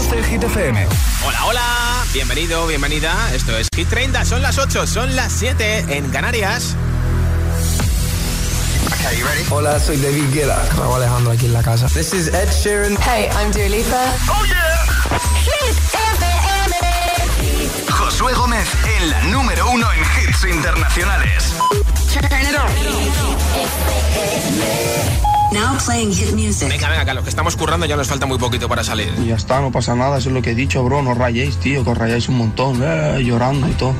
Reproduce Hit FM. Hola, hola. Bienvenido, bienvenida. Esto es Hit 30. Son las 8, son las 7 en Canarias. Okay, you ready? Hola, soy David Guetta. Raúl Alejandro aquí en la casa. This is Ed Sheeran. Hey, I'm Dua Lipa. Oh yeah. Hit FM. Josué Gómez en la número uno en hits internacionales. Turn it on. Now playing hit music. Venga, venga, que a los que estamos currando ya nos falta muy poquito para salir. Y ya está, no pasa nada, eso es lo que he dicho, bro. No rayéis, tío, que os rayáis un montón, eh, llorando y todo.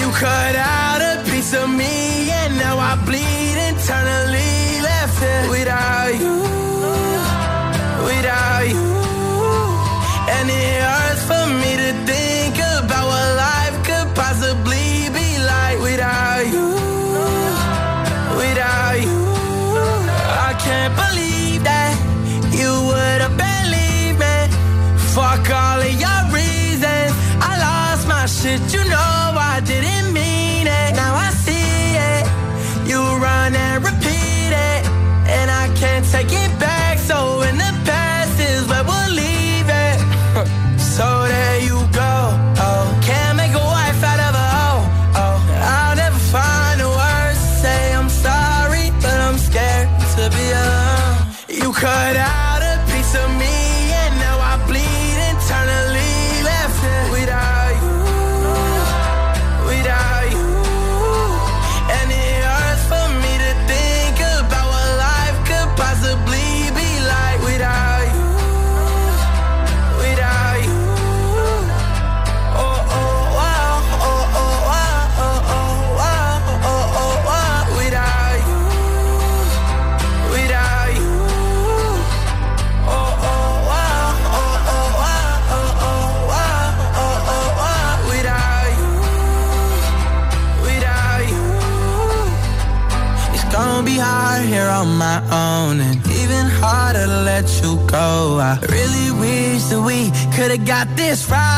You cut out a piece of me and now I bleed internally left it without you, without you. And it hurts for me to think Fuck all of your reasons. I lost my shit, you we could've got this right.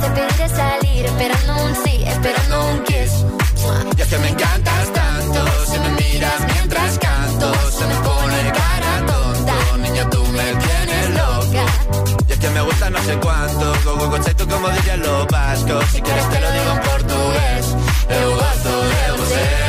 te pediré salir, esperando un sí, esperando un kiss. Y es que me encantas tanto, si me miras mientras canto, se me pone cara tonta. Niña, tú me tienes loca. Y es que me gusta no sé cuánto, go, go, tú como dirían los vascos. Si quieres te lo digo en portugués, eu gosto de você.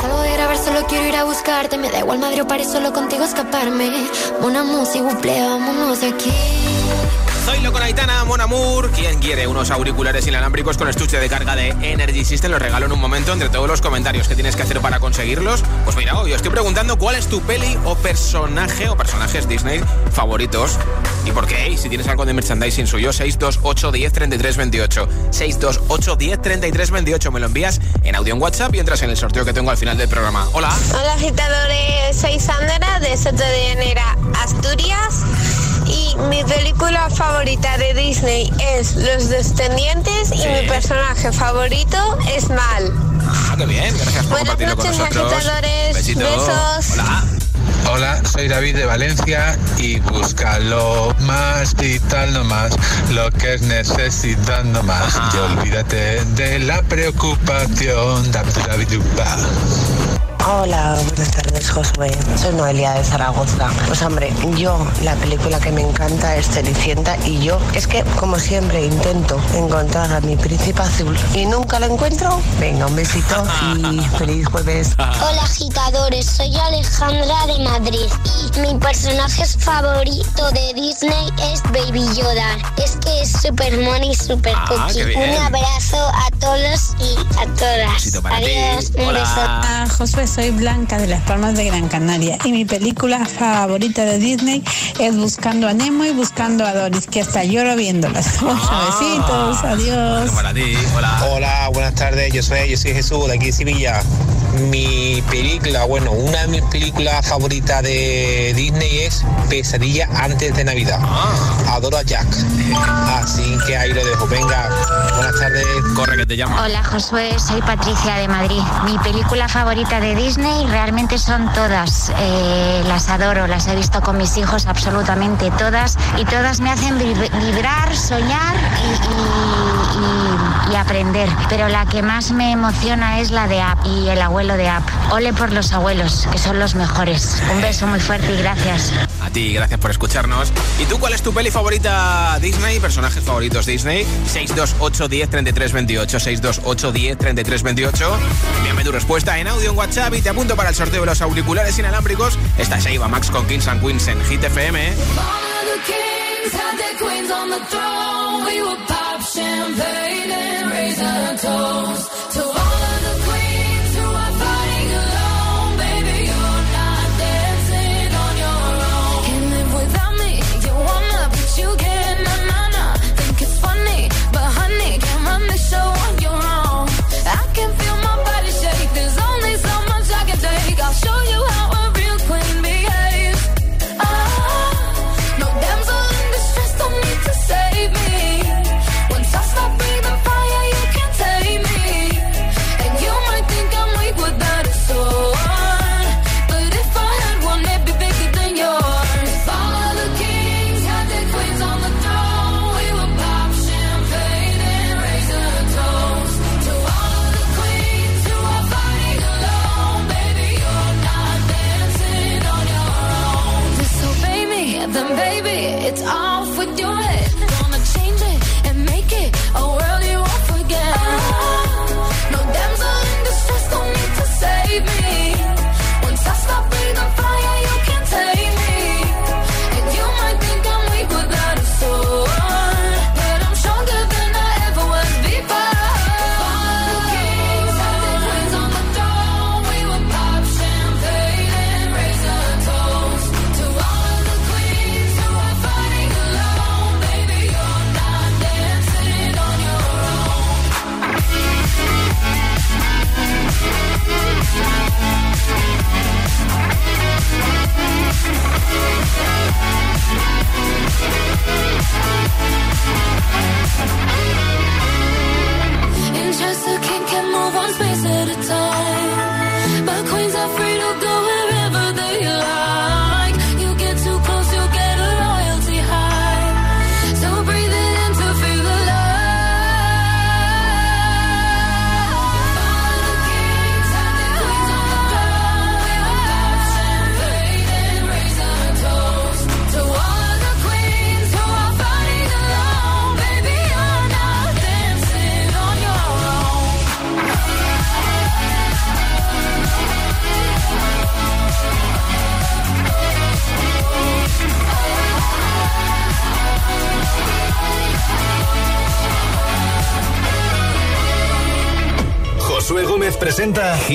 Salgo de grabar, solo quiero ir a buscarte. Me da igual Madrid o París, solo contigo escaparme. Una música, buple, vámonos aquí. Con Aitana, Mon Amour. ¿Quién quiere unos auriculares inalámbricos con estuche de carga de Energy System? Los regalo en un momento entre todos los comentarios que tienes que hacer para conseguirlos. Pues mira, hoy os estoy preguntando cuál es tu peli o personaje o personajes Disney favoritos. ¿Y por qué? Si tienes algo de merchandising suyo, 628 10 33 28. 628 10 33 28. Me lo envías en audio en WhatsApp y entras en el sorteo que tengo al final del programa. Hola. Hola agitadores, soy Sandra de Soto de Llanera, Asturias mi película favorita de Disney es Los Descendientes y mi personaje favorito es Mal. Ah, qué bien. Gracias por Buenas compartirlo con nosotros. agitadores, Besito. besos. Hola. Hola, soy David de Valencia y busca lo más vital nomás, lo que es necesitando más. Y olvídate de la preocupación. David, David, Dupa. Hola, buenas tardes, Josué. Soy Noelia de Zaragoza. Pues hombre, yo la película que me encanta es Cenicienta y yo es que, como siempre, intento encontrar a mi príncipe azul y nunca lo encuentro. Venga, un besito y feliz jueves. Hola agitadores, soy Alejandra de Madrid y mi personaje favorito de Disney es Baby Yoda. Es que es super money, super Ah, cookie. qué bien. Un abrazo a todos y a todas. ti. Adiós, un Hola. beso. Ah, Josué, soy Blanca de Las Palmas de Gran Canaria y mi película favorita de Disney es Buscando a Nemo y Buscando a Doris, que hasta lloro viéndolas. Besitos, adiós. Para ti, hola. Hola, buenas tardes. Yo soy, yo soy Jesús de aquí de Sevilla. Mi película, bueno, una de mis películas favoritas de Disney es Pesadilla antes de Navidad. Adoro a Jack. Así que ahí lo dejo. Venga, buenas tardes. Corre que te llamo. Hola Josué, soy Patricia de Madrid. Mi película favorita de Disney realmente son todas. Eh, las adoro, las he visto con mis hijos absolutamente todas y todas me hacen vib- vibrar, soñar y, aprender, pero la que más me emociona es la de App y el abuelo de App. Ole por los abuelos, que son los mejores. Un beso muy fuerte y gracias. A ti, gracias por escucharnos. ¿Y tú cuál es tu peli favorita Disney? ¿Personajes favoritos Disney? 628 10 33 28. 628 10 33 28. Envíame tu respuesta en audio en WhatsApp y te apunto para el sorteo de los auriculares inalámbricos. Esta es Eva Max con Kings and Queens en Hit FM. we will pop champagne and raise a toast to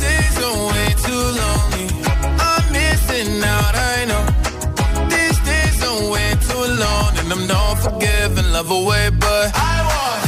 Days too. I'm missing out, I know. These days too long, and I'm not forgiving, love away, but I want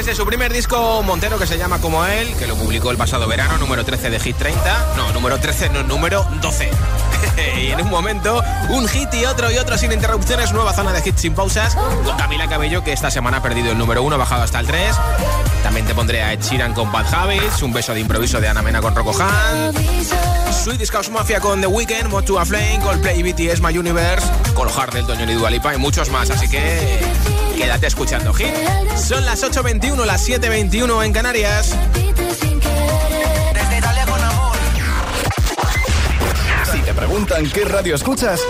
desde su primer disco Montero que se llama como él, que lo publicó el pasado verano, número 13 de Hit 30. No, número 13, no, número 12. y en un momento, un hit y otro y otro sin interrupciones, nueva zona de hits sin pausas, con Camila Cabello que esta semana ha perdido el número 1, bajado hasta el 3. También te pondré a Ed Sheeran con Bad Habits, un beso de improviso de Ana Mena con Rocco Han, Swedish House Mafia con The Weeknd, Mod to a Flame, Coldplay, BTS, My Universe, Cole Hart del Toño y Dua Lipa y muchos más, así que quédate escuchando hit. Son las 8.21, las 7.21 en Canarias. Desde Italia con amor. Si te preguntan qué radio escuchas,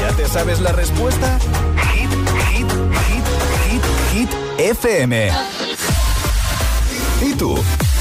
¿ya te sabes la respuesta? Hit, hit, hit, hit, hit, FM. ¿Y tú?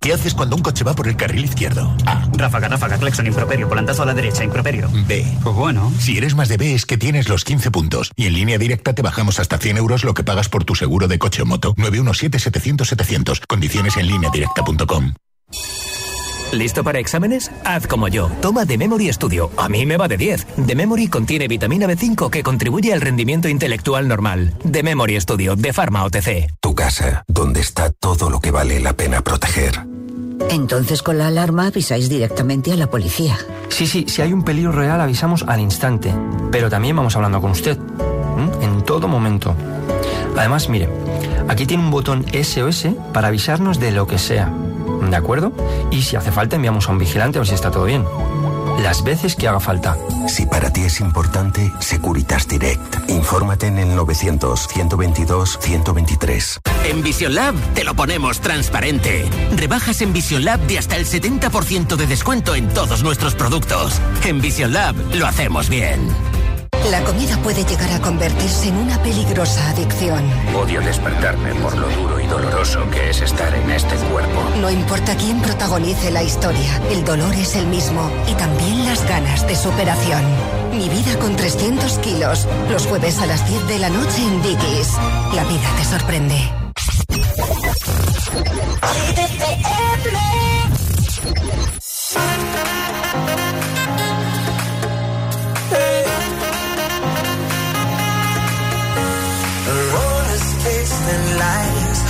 ¿Qué haces cuando un coche va por el carril izquierdo? A. Ráfaga, ráfaga, claxon, improperio, volantazo a la derecha, improperio. B. Pues bueno. Si eres más de B es que tienes los 15 puntos. Y en línea directa te bajamos hasta 100 euros lo que pagas por tu seguro de coche o moto. 917-700-700. Condiciones en línea directa.com. ¿Listo para exámenes? Haz como yo. Toma The Memory Studio. A mí me va de 10. The Memory contiene vitamina B5 que contribuye al rendimiento intelectual normal. The Memory Studio de Pharma OTC. Tu casa, donde está todo lo que vale la pena proteger. Entonces con la alarma avisáis directamente a la policía. Sí, sí, si hay un peligro real avisamos al instante. Pero también vamos hablando con usted. En todo momento. Además, mire, aquí tiene un botón SOS para avisarnos de lo que sea. ¿De acuerdo? Y si hace falta enviamos a un vigilante a ver si está todo bien. Las veces que haga falta. Si para ti es importante, Securitas Direct. Infórmate en el 900-122-123. En Vision Lab te lo ponemos transparente. Rebajas en Vision Lab de hasta el 70% de descuento en todos nuestros productos. En Vision Lab lo hacemos bien. La comida puede llegar a convertirse en una peligrosa adicción. Odio despertarme por lo duro y doloroso que es estar en este cuerpo. No importa quién protagonice la historia, el dolor es el mismo y también las ganas de superación. Mi vida con 300 kilos, los jueves a las 10 de la noche en Dickies. La vida te sorprende.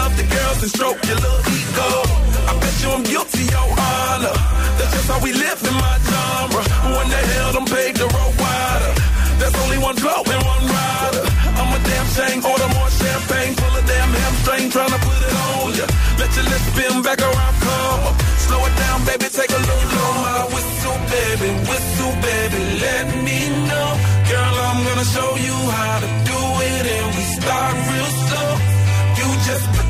love to girls and stroke your little ego. I bet you I'm guilty, your honor. That's just how we live in my genre. When the hell them paved the road wider? There's only one blow and one rider. I'm a damn shame, order more champagne, full of damn hamstring, trying to put it on ya. Let your lips spin back around, come up. Slow it down, baby, take a look. Blow my whistle, baby, whistle, baby, let me know. Girl, I'm gonna show you how to do it, and we start real slow. You just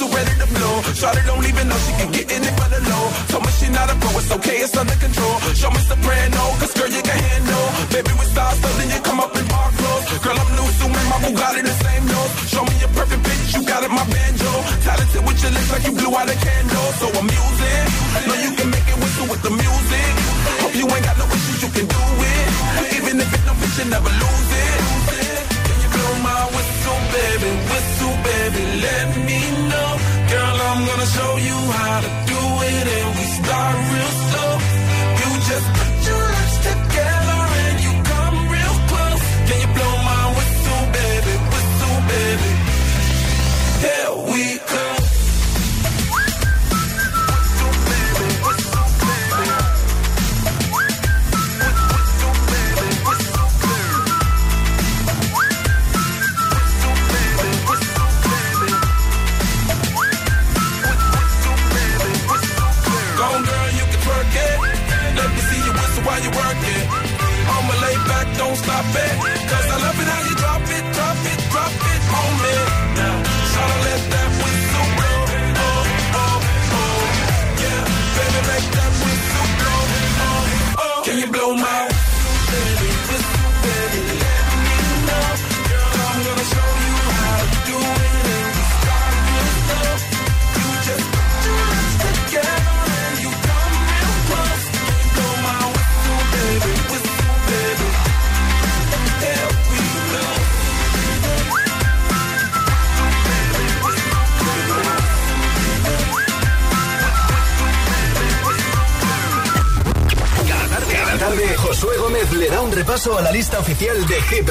so ready to blow. Charlotte don't even know she can get in it for the low. Told me she not a pro, it's okay, it's under control. Show me soprano, cause girl, you can handle. Baby, we start something, you come up in bar clothes. Girl, I'm new, so my Bugatti the same nose. Show me your perfect bitch, you got it, my banjo. Talented with your lips like you blew out a candle. So I'm using, know you can make it whistle with the music. Hope you ain't got no issues, you can do it. Even if it's no vision, you never lose it. Can you blow my whistle? A la lista oficial de Hit.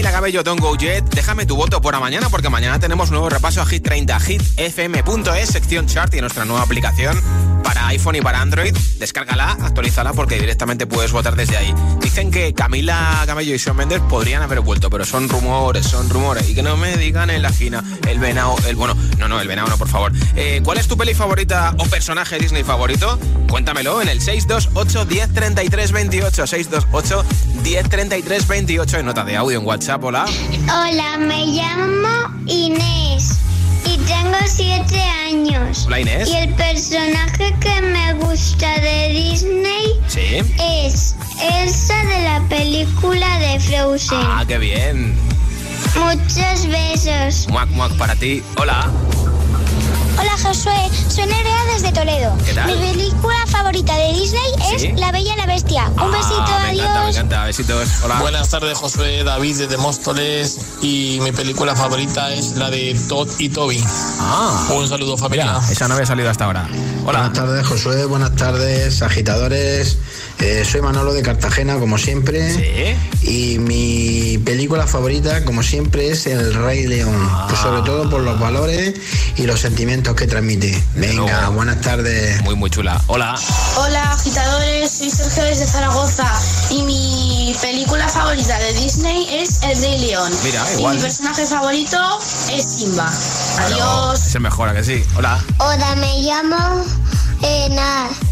Camila Cabello, Don't Go Jet. Déjame tu voto por mañana porque mañana tenemos nuevo repaso a Hit 30, hitfm.es, sección chart y nuestra nueva aplicación para iPhone y para Android. Descárgala, actualízala porque directamente puedes votar desde ahí. Dicen que Camila Cabello y Shawn Mendes podrían haber vuelto, pero son rumores, son rumores. Y que no me digan en la esquina el venado, el bueno, no, no, el venado no, por favor. Eh, ¿Cuál es tu peli favorita o personaje Disney favorito? Cuéntamelo en el 628 1033 28, 628 1033 28. 28 en nota de audio en WhatsApp. Hola. Hola, me llamo Inés tengo siete años. Hola, Inés. Y el personaje que me gusta de Disney Sí. es Elsa de la película de Frozen. Ah, qué bien. Muchos besos. Muac, muac para ti. Hola. Hola Josué, soy Nerea desde Toledo. ¿Qué tal? Mi película favorita de Disney ¿Sí? es La Bella y la Bestia. Un besito, Ah, me encanta, me adiós. encanta. Besitos. Hola. Buenas tardes, Josué David desde Móstoles y mi película favorita es la de Todd y Toby. Ah. Un saludo familia. Esa no había salido hasta ahora. Hola. Buenas tardes, Josué. Buenas tardes, agitadores. Eh, soy Manolo de Cartagena, como siempre. Y mi película favorita, como siempre, es El Rey León. Pues sobre todo por los valores y los sentimientos que transmite. Venga, buenas tardes. Muy, muy chula. Hola. Hola agitadores, soy Sergio desde Zaragoza y mi película favorita de Disney es El Rey León. Mira, y mi personaje favorito es Simba. Adiós. Es el mejor, ¿a que sí? Hola. Hola, me llamo Enar.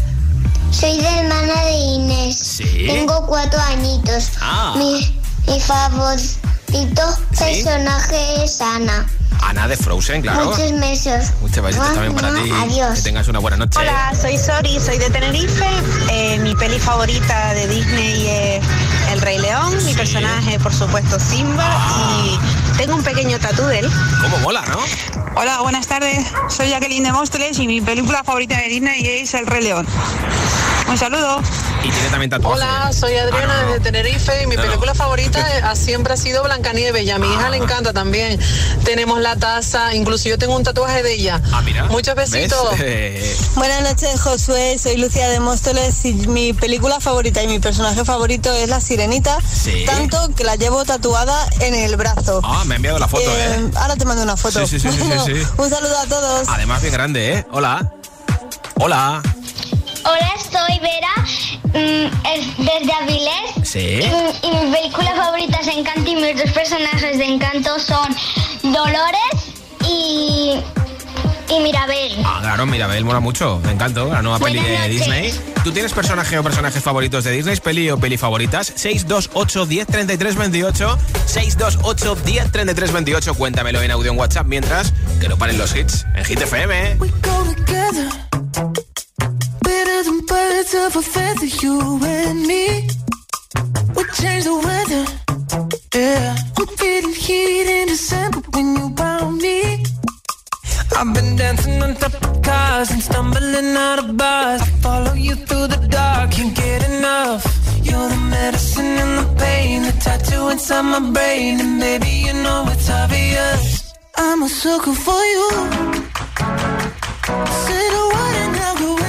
Soy de hermana de Inés. Sí. Tengo cuatro añitos. Ah. Mi, mi favorito personaje es Ana. Ana de Frozen, claro. Muchos besos. Muchos besitos también para ti. Adiós. Que tengas una buena noche. Hola, soy Sori, soy de Tenerife. Eh, mi peli favorita de Disney es El Rey León. Mi personaje, por supuesto, Simba. Y tengo un pequeño tatú de él. ¿Cómo mola, no? Hola, buenas tardes. Soy Jacqueline de Móstoles y mi película favorita de Disney es El Rey León. Un saludo. Y tiene también tatuaje. Hola, soy Adriana Ah, no. desde Tenerife y mi No, no. película favorita ha- siempre ha sido Blancanieves y a mi hija le encanta también. Tenemos la taza, incluso yo tengo un tatuaje de ella. Ah, mira. Muchos besitos. Buenas noches, Josué. Soy Lucía de Móstoles y mi película favorita y mi personaje favorito es La Sirenita. Sí. Tanto que la llevo tatuada en el brazo. Ah, me ha enviado la foto, Eh, ¿eh? Ahora te mando una foto. Sí, sí, sí, sí, Bueno, sí, sí. Un saludo a todos. Además, bien grande, ¿eh? Hola. Hola. Hola, soy Vera mm, es desde Avilés. Sí. Y, y mi película favorita es Encanto y mis dos personajes de Encanto son Dolores y, y Mirabel. Ah, claro, Mirabel mola mucho. Me encanta la nueva peli de noches. Disney. ¿Tú tienes personaje o personajes favoritos de Disney? ¿Peli o peli favoritas? 628 10 33 28. 628 10 33 28. Cuéntamelo en audio en WhatsApp mientras que no paren los hits en Hit FM. go than birds of a feather, you and me. We change the weather. Yeah, I'm feeling heat in December when you found me. I've been dancing on top of cars and stumbling out of bars. I follow you through the dark, can't get enough. You're the medicine and the pain, the tattoo inside my brain, and baby you know it's obvious. I'm a sucker for you. Say the word and I'll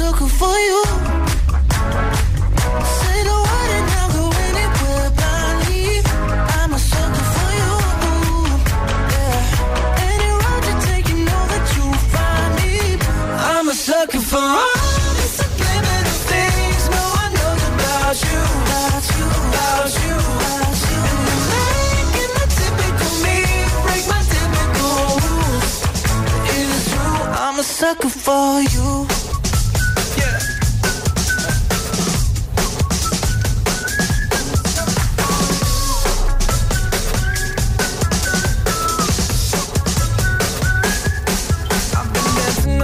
A sucker for you. Say the word and I'll go anywhere blindly. I'm a sucker for you. Yeah. Any road you take, you know that you'll find me. I'm a sucker for all the subliminal things no one knows about you, About you, about you. And you're making the typical me break my typical rules. It's true, I'm a sucker for you.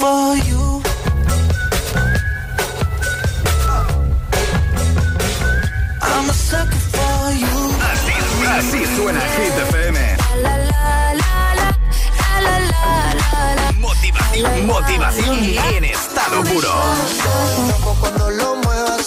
for you. I'm a sucker for you. Así, así suena Hit FM. La, la, la, motivación, motivación en estado puro. Cuando lo muevas,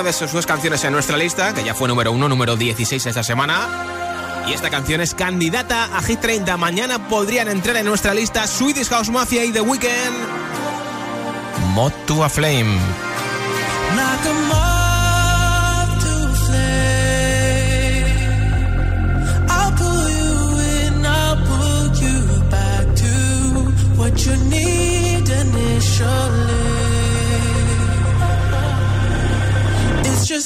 una de sus, sus canciones en nuestra lista, que ya fue número uno número 16 esta semana. Y esta canción es candidata a Hit 30. Mañana podrían entrar en nuestra lista Swedish House Mafia y The Weeknd. Mod to a Flame. you need initially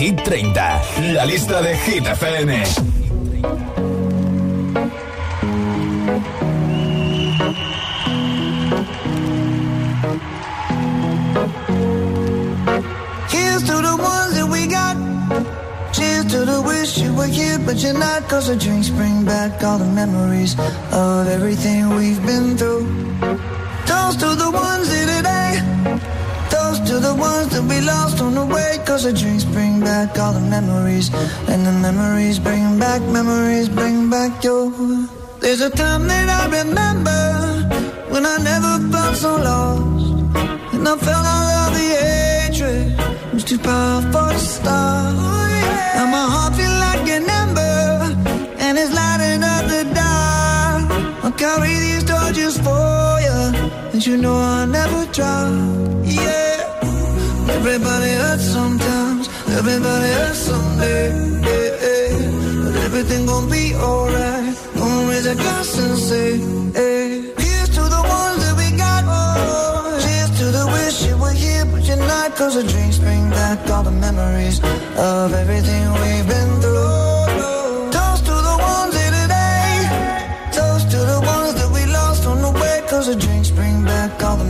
Hit 30, la lista de Hit FM. Here's to the ones that we got. Cheers to the wish you were here, but you're not. Cause the drinks bring back all the memories of everything we've been through. Toast to the ones ones that we lost on the way. Cause the drinks bring back all the memories. And the memories bring back, memories bring back your There's a time that I remember When I never felt so lost. And I felt all of the hatred was too powerful to stop. Now my heart feel like an ember And it's lighting up the dark. I'll carry these torches for you And you know I'll never drop. Yeah Everybody hurts sometimes, everybody hurts someday. Yeah, yeah. But everything gon' be alright. Gonna raise a glass and say, hey. Here's to the ones that we got. Oh, cheers to the wish you were here, but you're not. Cause the drinks bring back all the memories of everything we've been through. Toast to the ones here today. Toast to the ones that we lost on the way. Cause the drinks bring back all the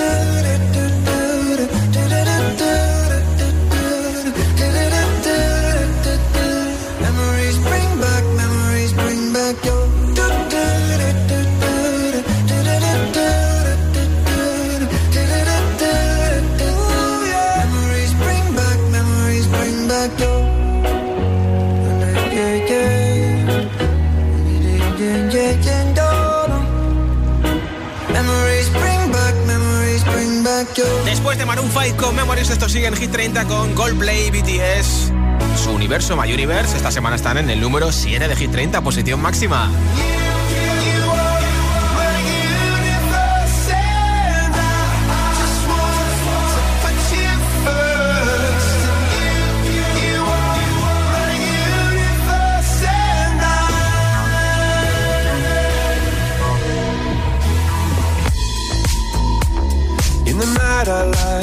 Después de Maroon 5 con Memories, esto sigue en Hit 30 con Coldplay, BTS. Su universo, My Universe, esta semana están en el número 7 de Hit 30, posición máxima.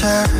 sure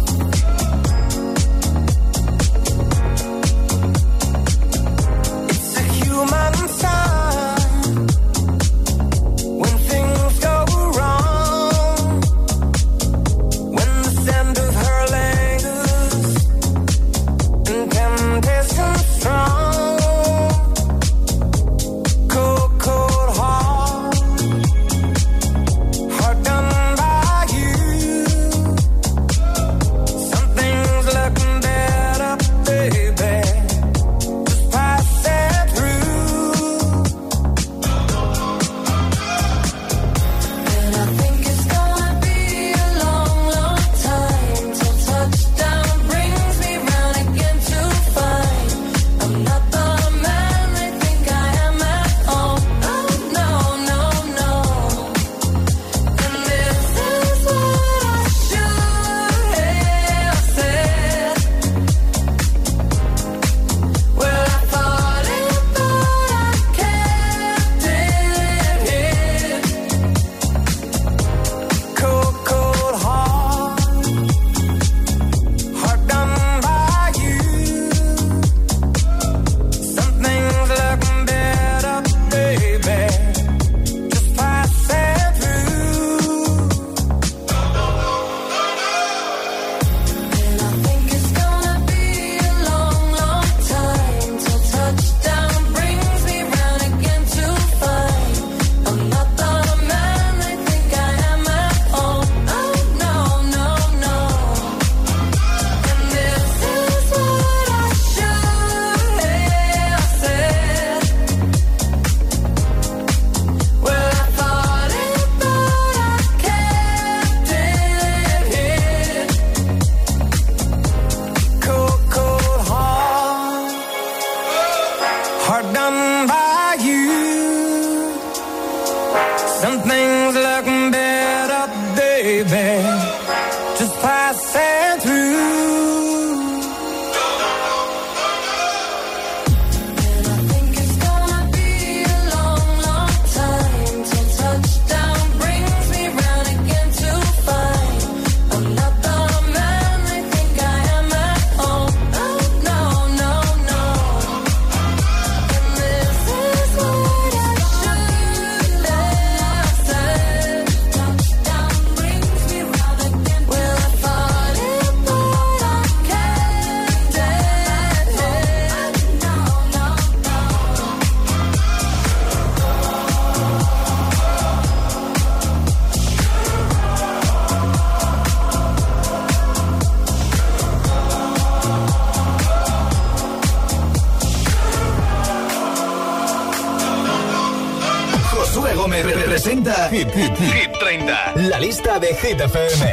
Hit FM.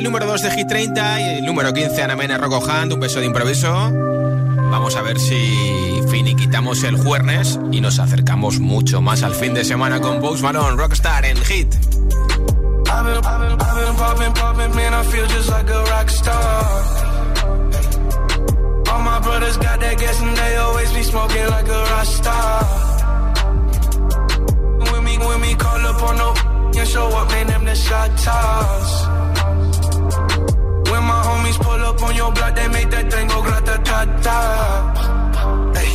el número 2 de Hit 30 y el número 15 Ana Mena Rocco Hunt, un beso de improviso. Vamos a ver si finiquitamos el jueves y nos acercamos mucho más al fin de semana con Bugs Malone, Rockstar en Hit. All my brothers got that gas and they always be smoking like a rock star. When we, when we call up on no and show up, man, them the shot toss. Pull up on your block, they make that thing go grata-ta-ta. Hey,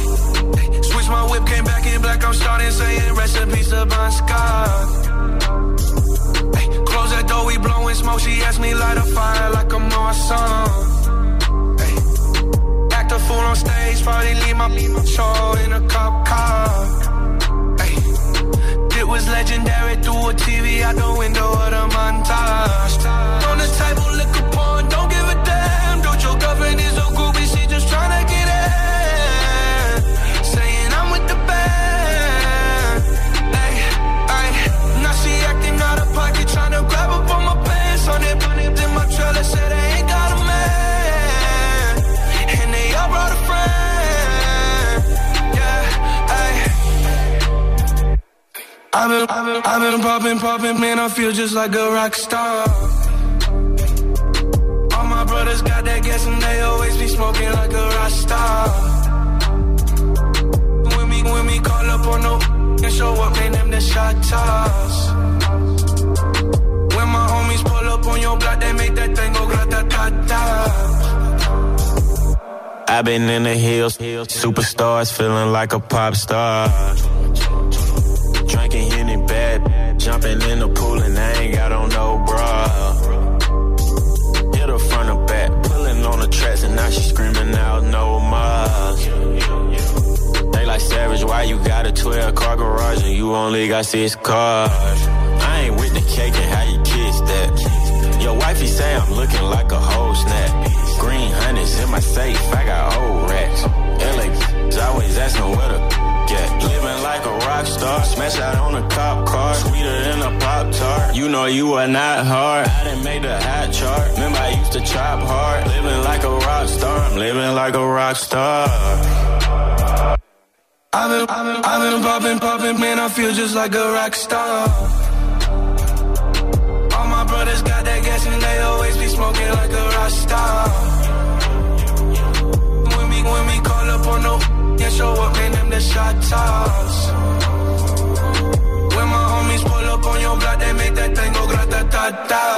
hey. Switch my whip, came back in black, I'm starting saying recipes of my sky. Hey, close that door, we blowing smoke, she asked me light a fire like I'm on some. Hey, act a fool on stage, probably leave my show in a cop car It was legendary through a TV out the window of the montage. On the table, liquor pawn, don't give a woman is so cool, she just tryna get in. Saying I'm with the band. Ay, ay. Now she acting out of pocket, tryna grab up on my pants. On it, in my trailer, said I ain't got a man. And they all brought a friend. Yeah, ay. I've been, I've been, I've been popping, popping, man, I feel just like a rock star. All got that gas and they always be smoking like a rock star. When we, when we call up on no and show up, man, them the shot toss. When my homies pull up on your block, they make that thing go grata ta ta. I've been in the hills, superstars feeling like a pop star. Drinking any bad, jumping in the pool and I ain't got on no bra. Why you got a 12 car garage and you only got six cars? I ain't with the cake and how you kiss that. Your wifey say I'm looking like a whole snap. Green honey's in my safe, I got old racks. LA always asking where the get. Living like a rock star, smash out on a cop car, sweeter than a pop tart. You know you are not hard. I didn't make the hot chart. Remember I used to chop hard. Living like a rock star, I'm living like a rock star. I've been, I've been, I've been popping, popping, man, I feel just like a rock star. All my brothers got that gas and they always be smoking like a rock star. When we, when we call up on no, yeah, show up, man, them the shot toss. When my homies pull up on your block, they make that thing go grata-ta-ta.